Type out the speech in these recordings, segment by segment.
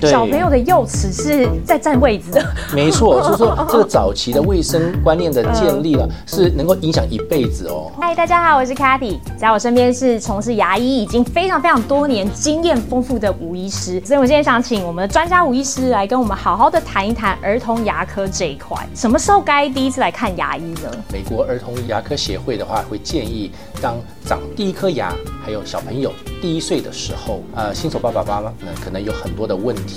对小朋友的幼齿是在占位置的。没错，就是说这个早期的卫生观念的建立了，是能够影响一辈子哦。嗨，大家好，我是 Cathy，在我身边是从事牙医已经非常非常多年、经验丰富的吴医师，所以我今天想请我们的专家吴医师来跟我们好好的谈一谈儿童牙科这一块，什么时候该第一次来看牙医呢？美国儿童牙科协会的话，会建议当长第一颗牙，还有小朋友第一岁的时候，呃，新手爸爸妈妈呢，可能有很多的问题，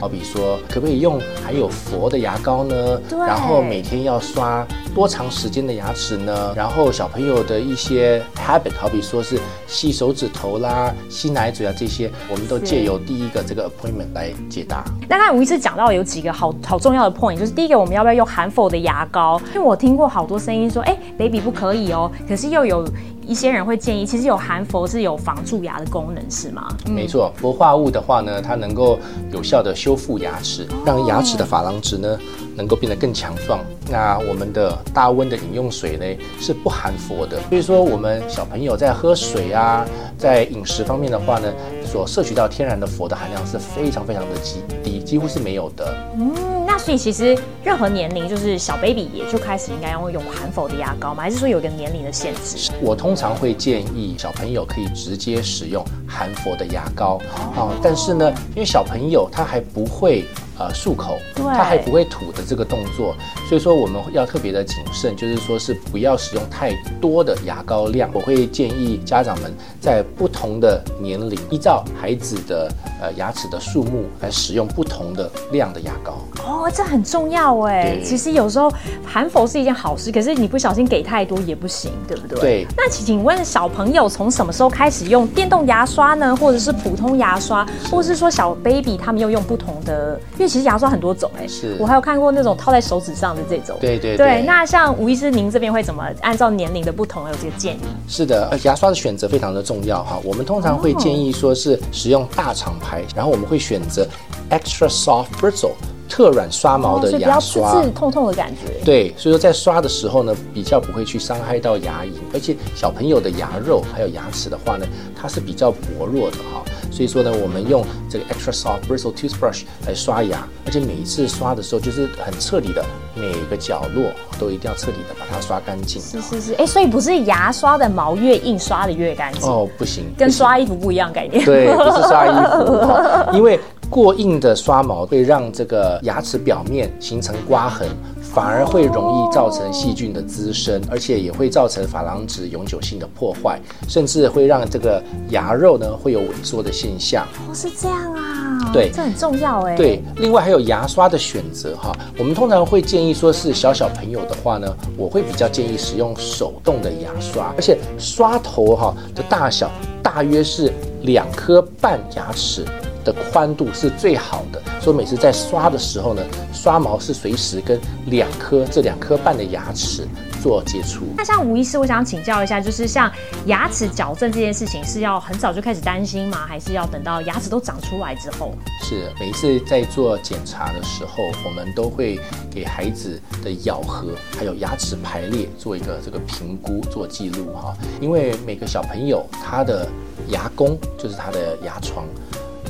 好比说，可不可以用含有佛的牙膏呢？对然后每天要刷多长时间的牙齿呢？然后小朋友的一些 habit，好比说是吸手指头啦、吸奶嘴啊这些，我们都借由第一个这个 appointment 来解答。那刚才吴医师讲到有几个好好重要的 point，就是第一个我们要不要用含氟的牙膏？因为我听过好多声音说，哎、b a b y 不可以哦，可是又有一些人会建议，其实有含氟是有防蛀牙的功能，是吗？没错，氟化物的话呢，它能够有效的修复牙齿，让牙齿的珐琅质呢能够变得更强壮。那我们的大温的饮用水呢是不含氟的，所以说我们小朋友在喝水啊，在饮食方面的话呢，所摄取到天然的氟的含量是非常非常的极低，几乎是没有的。嗯，那所以其实任何年龄，就是小 baby 也就开始应该要用含氟的牙膏吗？还是说有一个年龄的限制？我通常会建议小朋友可以直接使用含氟的牙膏哦，但是呢，因为小朋友他还不会呃漱口，对他还不会吐的这个动作，所以说我们要特别的谨慎，就是说是不要使用太多的牙膏量。我会建议家长们在不同的年龄，依照孩子的呃牙齿的数目来使用不同的量的牙膏。哦，这很重要哎。其实有时候含氟是一件好事，可是你不小心给太多也不行，对不对？对那请请问小朋友从什么时候开始用电动牙刷呢？或者是普通牙刷，或者是说小 baby 他们又用不同的？因为其实牙刷很多种哎。是我还有看过那种套在手指上的这种。对对对，那像吴医师，您这边会怎么按照年龄的不同有这个建议？是的，呃牙刷的选择非常的重要哈。我们通常会建议说是使用大厂牌，然后我们会选择 extra soft bristle 特软刷毛的牙刷。刺痛痛的感觉。对，所以说在刷的时候呢，比较不会去伤害到牙龈，而且小朋友的牙肉还有牙齿的话呢，它是比较薄弱的哈。所以说呢，我们用这个 extra soft bristle toothbrush 来刷牙，而且每一次刷的时候，就是很彻底的每个角落都一定要彻底的把它刷干净。是是是，哎，所以不是牙刷的毛越硬刷的越干净，哦，不行，跟刷衣服不一样概念。对，不是刷衣服，因为过硬的刷毛会让这个牙齿表面形成刮痕，反而会容易造成细菌的滋生，而且也会造成珐琅质永久性的破坏，甚至会让这个牙肉呢会有萎缩的现象。哦，是这样啊，对这很重要哎。对，另外还有牙刷的选择哈，我们通常会建议说是小小朋友的话呢，我会比较建议使用手动的牙刷，而且刷头哈的大小大约是两颗半牙齿。的宽度是最好的，所以每次在刷的时候呢，刷毛是随时跟两颗这两颗半的牙齿做接触。那像吴医师，我想请教一下，就是像牙齿矫正这件事情，是要很早就开始担心吗？还是要等到牙齿都长出来之后？是每一次在做检查的时候，我们都会给孩子的咬合还有牙齿排列做一个这个评估，做记录哈。因为每个小朋友他的牙弓就是他的牙床，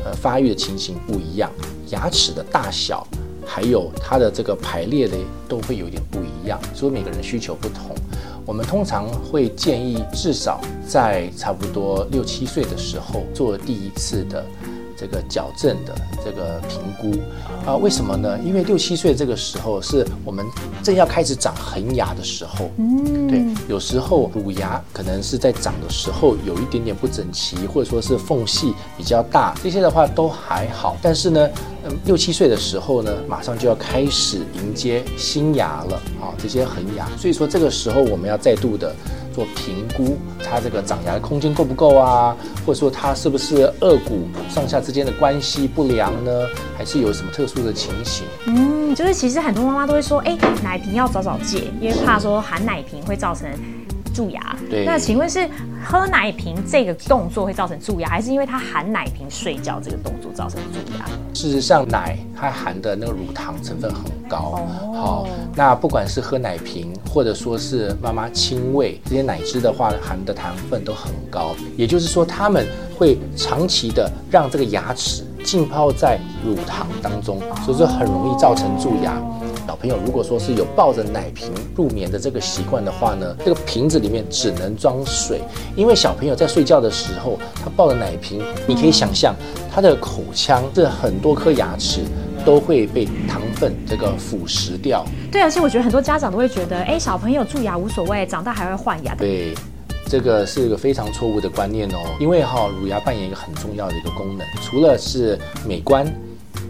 呃，发育的情形不一样，牙齿的大小还有它的这个排列的都会有点不一样，所以每个人需求不同。我们通常会建议至少在差不多六七岁的时候做第一次的这个矫正的这个评估啊、为什么呢？因为六七岁这个时候是我们正要开始长恒牙的时候，嗯，对，有时候乳牙可能是在长的时候有一点点不整齐，或者说是缝隙比较大，这些的话都还好。但是呢，六七岁的时候呢，马上就要开始迎接新牙了啊，这些恒牙。所以说这个时候我们要再度的做评估，它这个长牙的空间够不够啊，或者说它是不是颚骨上下之间的关系不良呢，还是有什么特殊的情形？嗯，就是其实很多妈妈都会说，哎、奶瓶要早早戒，因为怕说含奶瓶会造成蛀牙。对那请问是喝奶瓶这个动作会造成蛀牙，还是因为他含奶瓶睡觉这个动作造成蛀牙？事实上，奶它含的那个乳糖成分很高。哦好、那不管是喝奶瓶，或者说是妈妈亲喂这些奶汁的话，含的糖分都很高。也就是说，他们会长期的让这个牙齿浸泡在乳糖当中，所以说很容易造成蛀牙。小朋友如果说是有抱着奶瓶入眠的这个习惯的话呢，这个瓶子里面只能装水，因为小朋友在睡觉的时候，他抱着奶瓶，你可以想象他的口腔这很多颗牙齿都会被糖分这个腐蚀掉。对，而且我觉得很多家长都会觉得，哎，小朋友蛀牙无所谓，长大还会换牙。对，这个是一个非常错误的观念哦，因为哈乳牙扮演一个很重要的一个功能，除了是美观。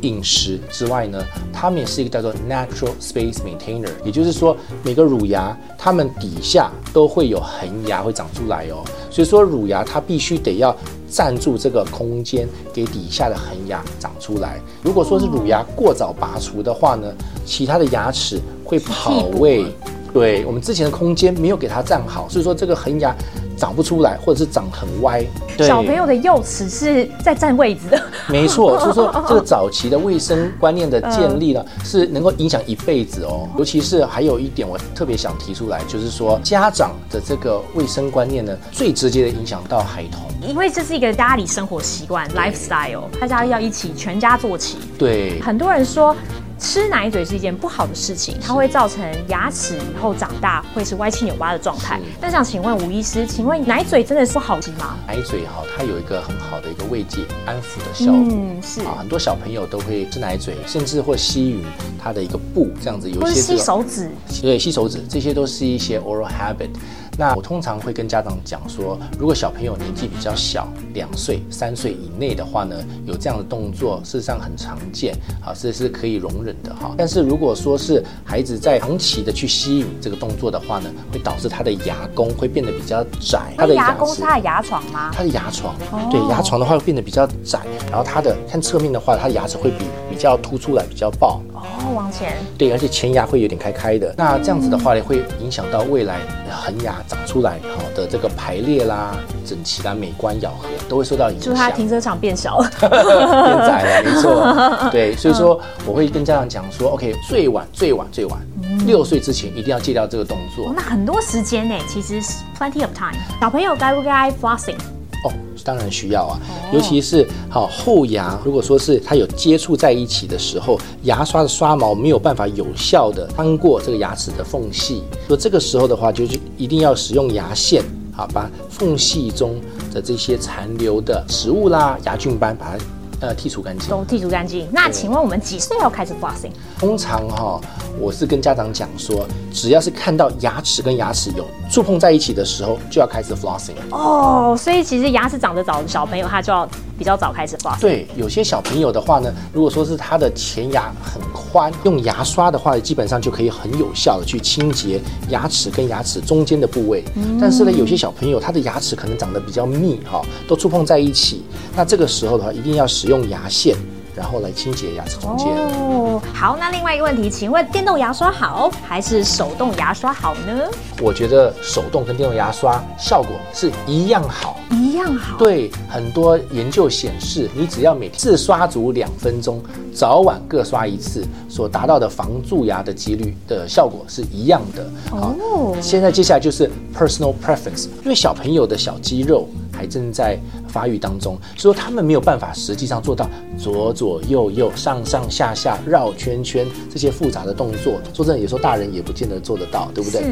饮食之外呢，它们也是一个叫做 natural space maintainer，也就是说每个乳牙它们底下都会有恒牙会长出来哦，所以说乳牙它必须得要占住这个空间，给底下的恒牙长出来。如果说是乳牙过早拔除的话呢，其他的牙齿会跑位，对我们之前的空间没有给它站好，所以说这个恒牙。长不出来，或者是长很歪。小朋友的幼齿是在占位置的。没错，所以说 这个早期的卫生观念的建立呢，是能够影响一辈子哦。尤其是还有一点，我特别想提出来，就是说家长的这个卫生观念呢，最直接的影响到孩童。因为这是一个家里生活习惯 lifestyle，大家要一起全家做起。对，很多人说。吃奶嘴是一件不好的事情，它会造成牙齿以后长大会是歪七扭八的状态。但想请问吴医师，请问奶嘴真的是不好吃吗？奶嘴哈，它有一个很好的一个慰藉、安抚的效果。嗯，是啊，很多小朋友都会吃奶嘴，甚至或吸吮它的一个布，这样子有一些吸手指，对，吸手指，这些都是一些 oral habit。那我通常会跟家长讲说，如果小朋友年纪比较小，两岁、三岁以内的话呢，有这样的动作，事实上很常见，好，这是可以容忍的哈。但是如果说是孩子在长期的去吸吮这个动作的话呢，会导致他的牙弓会变得比较窄。他的牙弓是他的牙床吗？他的牙床，对，牙床的话会变得比较窄，然后他的看侧面的话，他的牙齿会比比较凸出来，比较爆。哦，往前。对，而且前牙会有点开开的。那这样子的话呢，会影响到未来恒牙。长出来好的这个排列啦、整齐啦、美观咬合都会受到影响。就它停车场变小了，变窄了，没错。对，所以说我会跟家长讲说，OK，最晚最晚最晚六岁之前一定要戒掉这个动作。那很多时间呢，其实是 plenty of time。小朋友该不该 flossing？哦，当然需要啊，尤其是好后牙，如果说是它有接触在一起的时候，牙刷的刷毛没有办法有效的穿过这个牙齿的缝隙，所以这个时候的话，就是一定要使用牙线，好把缝隙中的这些残留的食物啦、牙菌斑把它。呃，剔除干净，都剔除干净。那请问我们几岁要开始 flossing？通常哈，我是跟家长讲说，只要是看到牙齿跟牙齿有触碰在一起的时候，就要开始 flossing。哦，所以其实牙齿长得早的小朋友，他就要比较早开始 flossing。对，有些小朋友的话呢，如果说是他的前牙很宽，用牙刷的话，基本上就可以很有效的去清洁牙齿跟牙齿中间的部位。但是呢，有些小朋友他的牙齿可能长得比较密哈，都触碰在一起，那这个时候的话，一定要使用牙线，然后来清洁牙齿中间。哦，好，那另外一个问题，请问电动牙刷好还是手动牙刷好呢？我觉得手动跟电动牙刷效果是一样好，一样好。对，很多研究显示，你只要每次刷足两分钟，早晚各刷一次，所达到的防蛀牙的几率的效果是一样的。哦，现在接下来就是 personal preference，因为小朋友的小肌肉。还正在发育当中，所以说他们没有办法实际上做到左左右右、上上下下、绕圈圈这些复杂的动作。说真的，有时候大人也不见得做得到，对不对？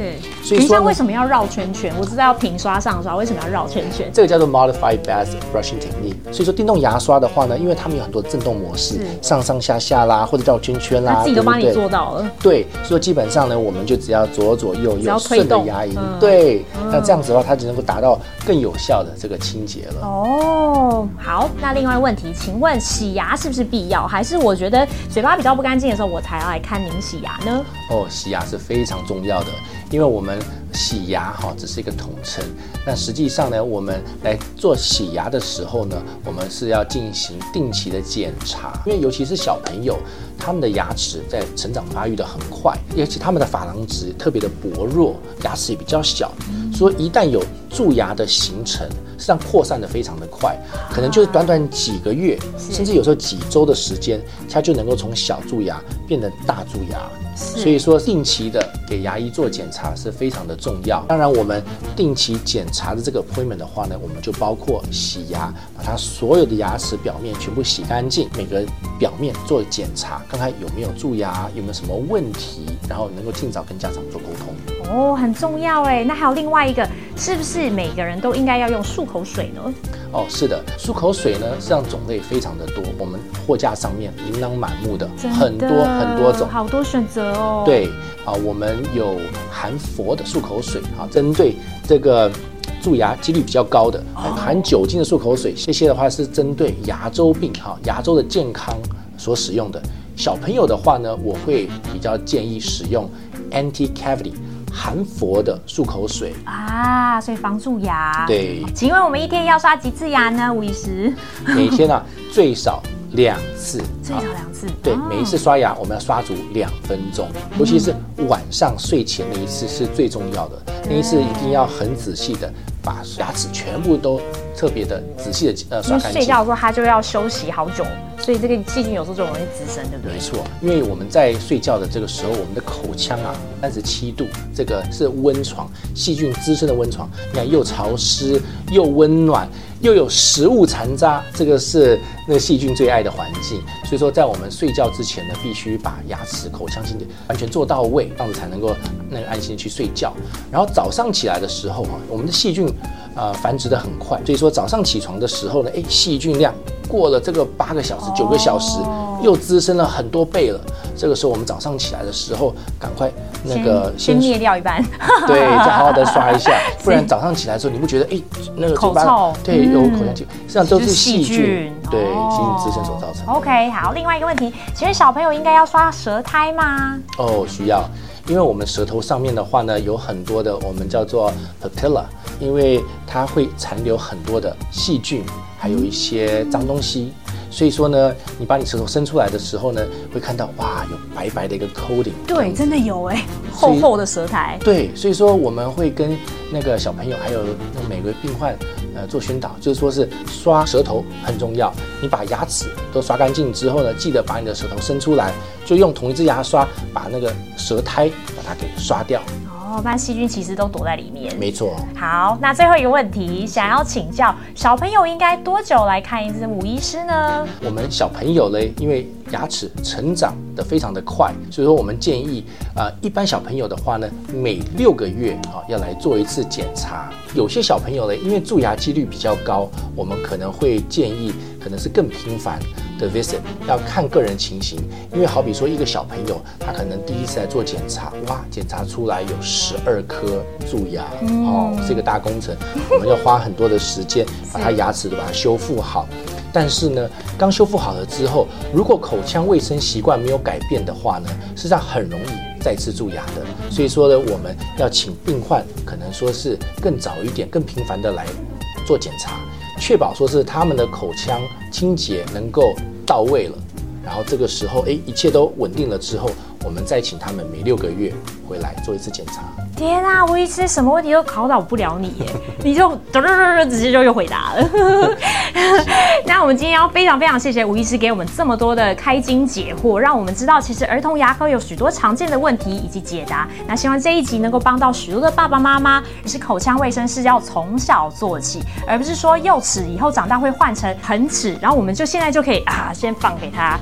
是。所以说为什么要绕圈圈？我知道要平刷上刷，为什么要绕圈圈？这个叫做 modified bath brushing technique。所以说电动牙刷的话呢，因为他们有很多震动模式，上上下下啦，或者绕圈圈啦，自己都帮你做到了。对，所以基本上呢，我们就只要左左右右顺着牙龈，对，那这样子的话，它只能够达到更有效的这个。清洁了哦，哦好，那另外问题，请问洗牙是不是必要？还是我觉得嘴巴比较不干净的时候，我才要来看您洗牙呢？哦，洗牙是非常重要的，因为我们洗牙哈只是一个统称，那实际上呢，我们来做洗牙的时候呢，我们是要进行定期的检查，因为尤其是小朋友，他们的牙齿在成长发育的很快，而且他们的珐琅质特别的薄弱，牙齿也比较小。说一旦有蛀牙的形成，实际上扩散的非常的快，可能就是短短几个月，甚至有时候几周的时间，它就能够从小蛀牙变成大蛀牙。所以说，定期的给牙医做检查是非常的重要。当然，我们定期检查的这个 appointment 的话呢，我们就包括洗牙，把它所有的牙齿表面全部洗干净，每个表面做检查，看看有没有蛀牙，有没有什么问题，然后能够尽早跟家长做沟通。哦，很重要哎。那还有另外一个，是不是每个人都应该要用漱口水呢？哦，是的，漱口水呢，实际上种类非常的多，我们货架上面琳琅满目的，很多很多种，好多选择哦。对啊，我们有含氟的漱口水啊，针对这个蛀牙几率比较高的；含酒精的漱口水，这些的话是针对牙周病哈、牙周的健康所使用的。小朋友的话呢，我会比较建议使用 anti cavity。含氟的漱口水啊，所以防蛀牙。对，请问我们一天要刷几次牙呢？吴医师，每天啊 最少两次，最少两次。对，每一次刷牙我们要刷足两分钟，尤其是晚上睡前那一次是最重要的，那一次一定要很仔细的把牙齿全部都特别的仔细的呃刷干净。睡觉的时候他就要休息好久。所以这个细菌有时候就容易滋生，对不对？没错，因为我们在睡觉的这个时候，我们的口腔啊，三十七度，这个是温床，细菌滋生的温床。你看，又潮湿又温暖，又有食物残渣，这个是那个细菌最爱的环境。所以说，在我们睡觉之前呢，必须把牙齿、口腔清洁完全做到位，这样子才能够那个安心去睡觉。然后早上起来的时候啊，我们的细菌啊繁殖的很快，所以说早上起床的时候呢，哎，细菌量。过了这个八个小时、九个小时，又滋生了很多倍了。这个时候我们早上起来的时候，赶快那个先灭掉一半，对，再好好的刷一下，不然早上起来的时候你不觉得哎那个口臭？对，有口腔气，实际上都是细菌，对，细菌滋生所造成。OK，好，另外一个问题，请问小朋友应该要刷舌苔吗？哦，需要，因为我们舌头上面的话呢，有很多的我们叫做 papilla，因为它会残留很多的细菌。还有一些脏东西，所以说呢，你把你舌头伸出来的时候呢，会看到哇，有白白的一个 coating。对，真的有哎，厚厚的舌苔。对，所以说我们会跟那个小朋友还有那每个病患呃做宣导，就是说是刷舌头很重要。你把牙齿都刷干净之后呢，记得把你的舌头伸出来，就用同一支牙刷把那个舌苔把它给刷掉。然细菌其实都躲在里面。没错。好，那最后一个问题，想要请教小朋友应该多久来看一次母医师呢？我们小朋友嘞，因为牙齿成长的非常的快，所以说我们建议啊，一般小朋友的话呢，每六个月啊要来做一次检查。有些小朋友嘞，因为蛀牙几率比较高，我们可能会建议可能是更频繁。的 visit 要看个人情形，因为好比说一个小朋友，他可能第一次来做检查，哇，检查出来有十二颗蛀牙，哦，是一个大工程，我们要花很多的时间把他牙齿都把它修复好。但是呢，刚修复好了之后，如果口腔卫生习惯没有改变的话呢，实际上很容易再次蛀牙的。所以说呢，我们要请病患可能说是更早一点、更频繁的来做检查。确保说是他们的口腔清洁能够到位了，然后这个时候，哎，一切都稳定了之后。我们再请他们每六个月回来做一次检查。天啊，我一直什么问题都考倒不了你耶，你就嘟嘟嘟直接就又回答了。那我们今天要非常非常谢谢吴医师给我们这么多的开金解惑，让我们知道其实儿童牙科有许多常见的问题以及解答。那希望这一集能够帮到许多的爸爸妈妈，也是口腔卫生是要从小做起，而不是说幼齿以后长大会换成恒齿，然后我们就现在就可以啊先放给他。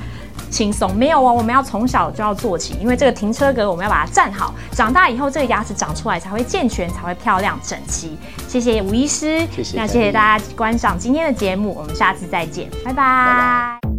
轻松没有哦，我们要从小就要做起，因为这个停车格我们要把它站好，长大以后这个牙齿长出来才会健全，才会漂亮整齐。谢谢吴医师，谢谢。那谢谢大家观赏今天的节目，我们下次再见，拜拜。